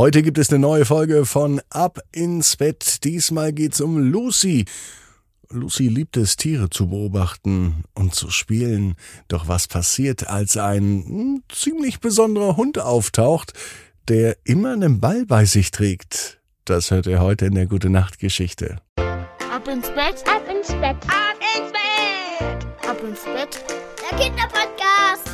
Heute gibt es eine neue Folge von Ab ins Bett. Diesmal geht's um Lucy. Lucy liebt es, Tiere zu beobachten und zu spielen. Doch was passiert, als ein hm, ziemlich besonderer Hund auftaucht, der immer einen Ball bei sich trägt? Das hört ihr heute in der Gute Nacht Geschichte. Ab ins Bett, ab ins Bett, ab ins Bett, ab ins Bett. Der Kinderpodcast.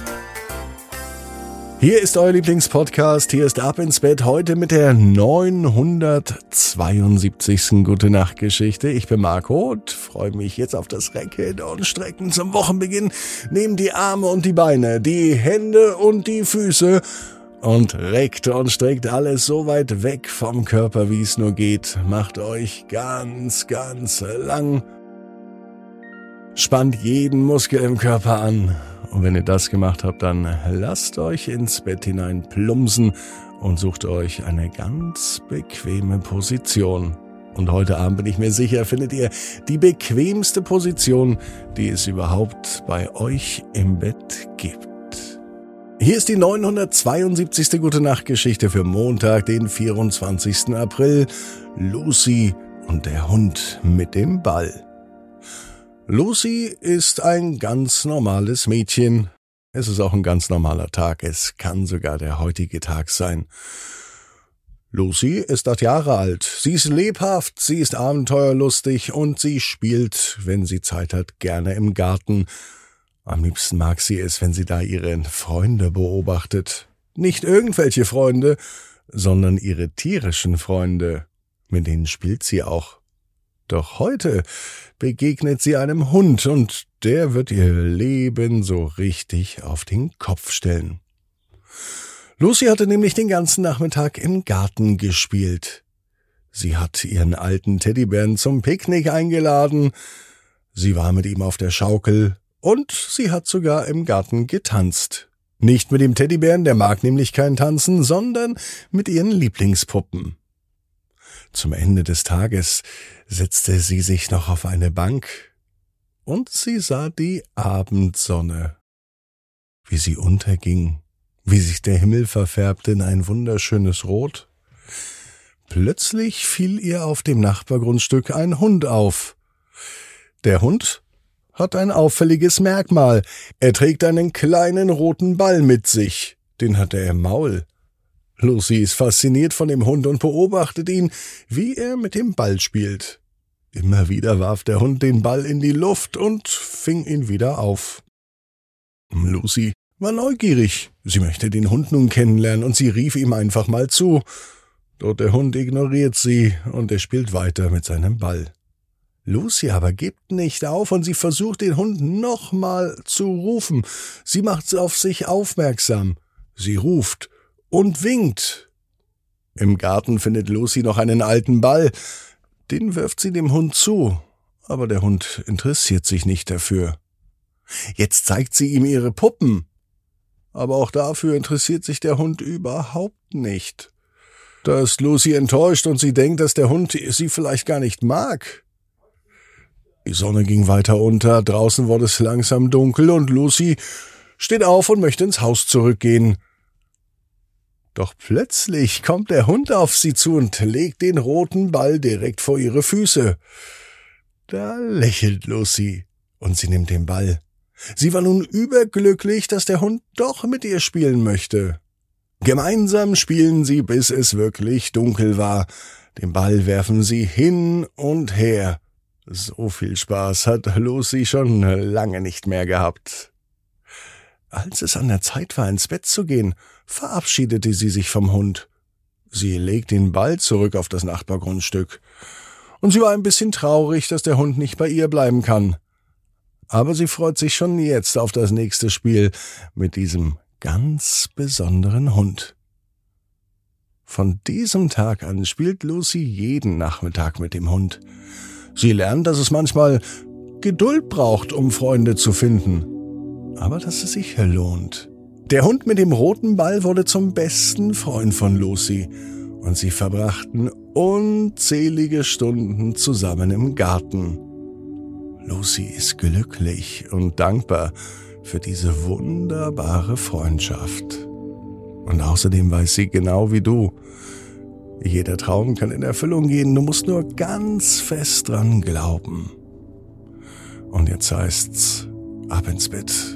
Hier ist euer Lieblingspodcast. Hier ist Ab ins Bett heute mit der 972. Gute Nacht Geschichte. Ich bin Marco und freue mich jetzt auf das Recken und Strecken zum Wochenbeginn. Nehmt die Arme und die Beine, die Hände und die Füße und reckt und streckt alles so weit weg vom Körper, wie es nur geht. Macht euch ganz, ganz lang. Spannt jeden Muskel im Körper an und wenn ihr das gemacht habt, dann lasst euch ins Bett hinein plumpsen und sucht euch eine ganz bequeme Position. Und heute Abend bin ich mir sicher, findet ihr die bequemste Position, die es überhaupt bei euch im Bett gibt. Hier ist die 972. Gute Nacht Geschichte für Montag, den 24. April. Lucy und der Hund mit dem Ball. Lucy ist ein ganz normales Mädchen. Es ist auch ein ganz normaler Tag. Es kann sogar der heutige Tag sein. Lucy ist acht Jahre alt. Sie ist lebhaft, sie ist abenteuerlustig und sie spielt, wenn sie Zeit hat, gerne im Garten. Am liebsten mag sie es, wenn sie da ihre Freunde beobachtet. Nicht irgendwelche Freunde, sondern ihre tierischen Freunde. Mit denen spielt sie auch. Doch heute begegnet sie einem Hund und der wird ihr Leben so richtig auf den Kopf stellen. Lucy hatte nämlich den ganzen Nachmittag im Garten gespielt. Sie hat ihren alten Teddybären zum Picknick eingeladen, sie war mit ihm auf der Schaukel und sie hat sogar im Garten getanzt. Nicht mit dem Teddybären, der mag nämlich kein Tanzen, sondern mit ihren Lieblingspuppen. Zum Ende des Tages setzte sie sich noch auf eine Bank und sie sah die Abendsonne, wie sie unterging, wie sich der Himmel verfärbte in ein wunderschönes Rot. Plötzlich fiel ihr auf dem Nachbargrundstück ein Hund auf. Der Hund hat ein auffälliges Merkmal. Er trägt einen kleinen roten Ball mit sich. Den hat er im Maul. Lucy ist fasziniert von dem Hund und beobachtet ihn, wie er mit dem Ball spielt. Immer wieder warf der Hund den Ball in die Luft und fing ihn wieder auf. Lucy war neugierig. Sie möchte den Hund nun kennenlernen und sie rief ihm einfach mal zu. Doch der Hund ignoriert sie und er spielt weiter mit seinem Ball. Lucy aber gibt nicht auf und sie versucht den Hund nochmal zu rufen. Sie macht auf sich aufmerksam. Sie ruft und winkt. Im Garten findet Lucy noch einen alten Ball. Den wirft sie dem Hund zu, aber der Hund interessiert sich nicht dafür. Jetzt zeigt sie ihm ihre Puppen. Aber auch dafür interessiert sich der Hund überhaupt nicht. Da ist Lucy enttäuscht und sie denkt, dass der Hund sie vielleicht gar nicht mag. Die Sonne ging weiter unter, draußen wurde es langsam dunkel und Lucy steht auf und möchte ins Haus zurückgehen. Doch plötzlich kommt der Hund auf sie zu und legt den roten Ball direkt vor ihre Füße. Da lächelt Lucy und sie nimmt den Ball. Sie war nun überglücklich, dass der Hund doch mit ihr spielen möchte. Gemeinsam spielen sie, bis es wirklich dunkel war. Den Ball werfen sie hin und her. So viel Spaß hat Lucy schon lange nicht mehr gehabt. Als es an der Zeit war, ins Bett zu gehen, verabschiedete sie sich vom Hund. Sie legte ihn bald zurück auf das Nachbargrundstück. Und sie war ein bisschen traurig, dass der Hund nicht bei ihr bleiben kann. Aber sie freut sich schon jetzt auf das nächste Spiel mit diesem ganz besonderen Hund. Von diesem Tag an spielt Lucy jeden Nachmittag mit dem Hund. Sie lernt, dass es manchmal Geduld braucht, um Freunde zu finden aber dass es sich lohnt. Der Hund mit dem roten Ball wurde zum besten Freund von Lucy und sie verbrachten unzählige Stunden zusammen im Garten. Lucy ist glücklich und dankbar für diese wunderbare Freundschaft. Und außerdem weiß sie genau wie du, Jeder Traum kann in Erfüllung gehen, du musst nur ganz fest dran glauben. Und jetzt heißt's, ab ins Bett,